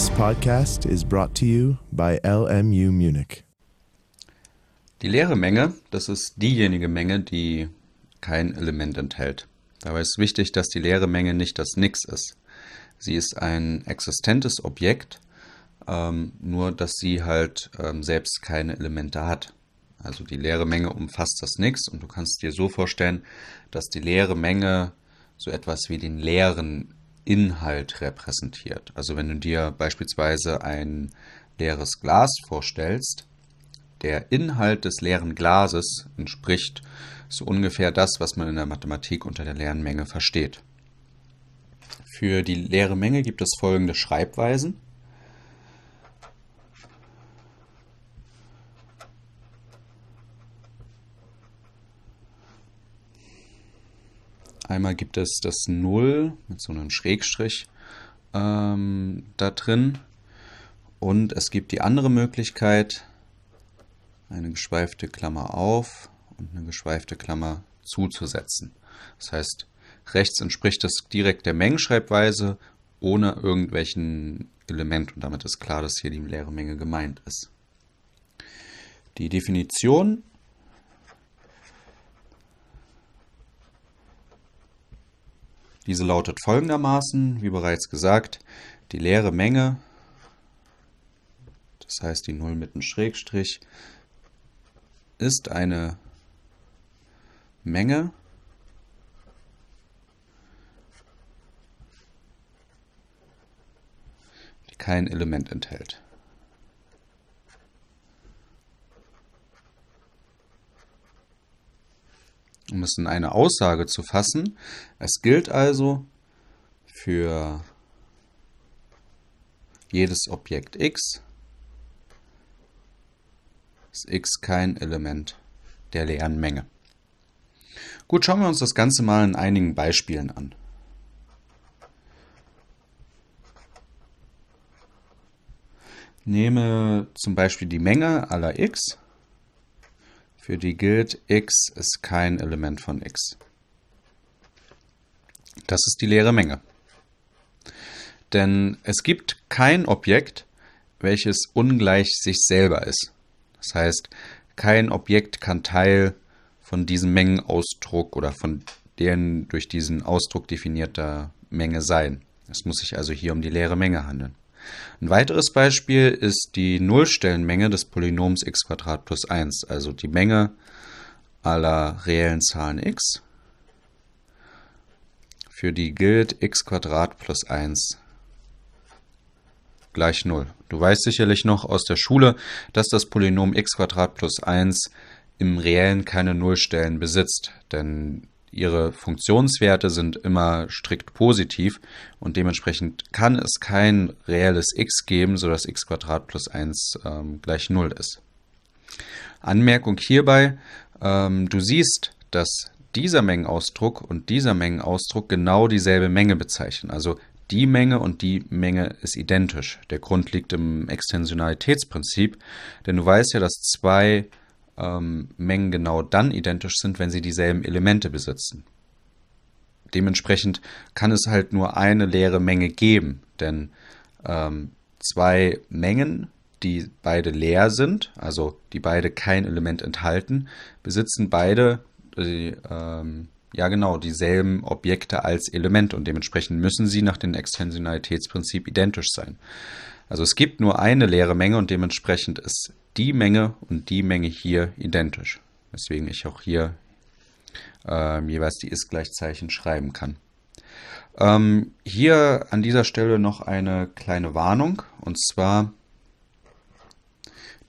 This podcast is brought to you by LMU Munich. Die leere Menge, das ist diejenige Menge, die kein Element enthält. Dabei ist wichtig, dass die leere Menge nicht das Nix ist. Sie ist ein existentes Objekt, ähm, nur dass sie halt ähm, selbst keine Elemente hat. Also die leere Menge umfasst das Nix und du kannst dir so vorstellen, dass die leere Menge so etwas wie den leeren Inhalt repräsentiert. Also wenn du dir beispielsweise ein leeres Glas vorstellst, der Inhalt des leeren Glases entspricht so ungefähr das, was man in der Mathematik unter der leeren Menge versteht. Für die leere Menge gibt es folgende Schreibweisen. Einmal gibt es das Null mit so einem Schrägstrich ähm, da drin. Und es gibt die andere Möglichkeit, eine geschweifte Klammer auf und eine geschweifte Klammer zuzusetzen. Das heißt, rechts entspricht das direkt der Mengenschreibweise ohne irgendwelchen Element und damit ist klar, dass hier die leere Menge gemeint ist. Die Definition Diese lautet folgendermaßen, wie bereits gesagt, die leere Menge, das heißt die 0 mit einem Schrägstrich, ist eine Menge, die kein Element enthält. Um es in eine Aussage zu fassen, es gilt also für jedes Objekt x, ist x kein Element der leeren Menge. Gut, schauen wir uns das Ganze mal in einigen Beispielen an. Nehme zum Beispiel die Menge aller x für die gilt, x ist kein Element von x. Das ist die leere Menge. Denn es gibt kein Objekt, welches ungleich sich selber ist. Das heißt, kein Objekt kann Teil von diesem Mengenausdruck oder von deren durch diesen Ausdruck definierter Menge sein. Es muss sich also hier um die leere Menge handeln. Ein weiteres Beispiel ist die Nullstellenmenge des Polynoms x plus 1, also die Menge aller reellen Zahlen x, für die gilt x plus 1 gleich 0. Du weißt sicherlich noch aus der Schule, dass das Polynom x plus 1 im Reellen keine Nullstellen besitzt, denn ihre Funktionswerte sind immer strikt positiv und dementsprechend kann es kein reelles x geben, sodass x plus 1 ähm, gleich 0 ist. Anmerkung hierbei, ähm, du siehst, dass dieser Mengenausdruck und dieser Mengenausdruck genau dieselbe Menge bezeichnen. Also die Menge und die Menge ist identisch. Der Grund liegt im Extensionalitätsprinzip, denn du weißt ja, dass zwei ähm, Mengen genau dann identisch sind, wenn sie dieselben Elemente besitzen. Dementsprechend kann es halt nur eine leere Menge geben, denn ähm, zwei Mengen, die beide leer sind, also die beide kein Element enthalten, besitzen beide die, ähm, ja genau dieselben Objekte als Element und dementsprechend müssen sie nach dem Extensionalitätsprinzip identisch sein. Also es gibt nur eine leere Menge und dementsprechend ist die Menge und die Menge hier identisch. Weswegen ich auch hier äh, jeweils die Ist-Gleichzeichen schreiben kann. Ähm, hier an dieser Stelle noch eine kleine Warnung und zwar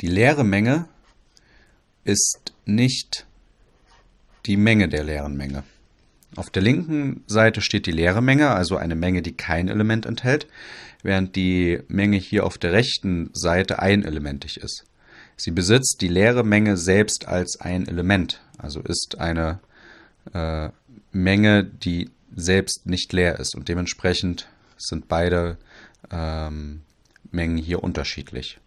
die leere Menge ist nicht die Menge der leeren Menge. Auf der linken Seite steht die leere Menge, also eine Menge, die kein Element enthält, während die Menge hier auf der rechten Seite einelementig ist. Sie besitzt die leere Menge selbst als ein Element, also ist eine äh, Menge, die selbst nicht leer ist und dementsprechend sind beide ähm, Mengen hier unterschiedlich.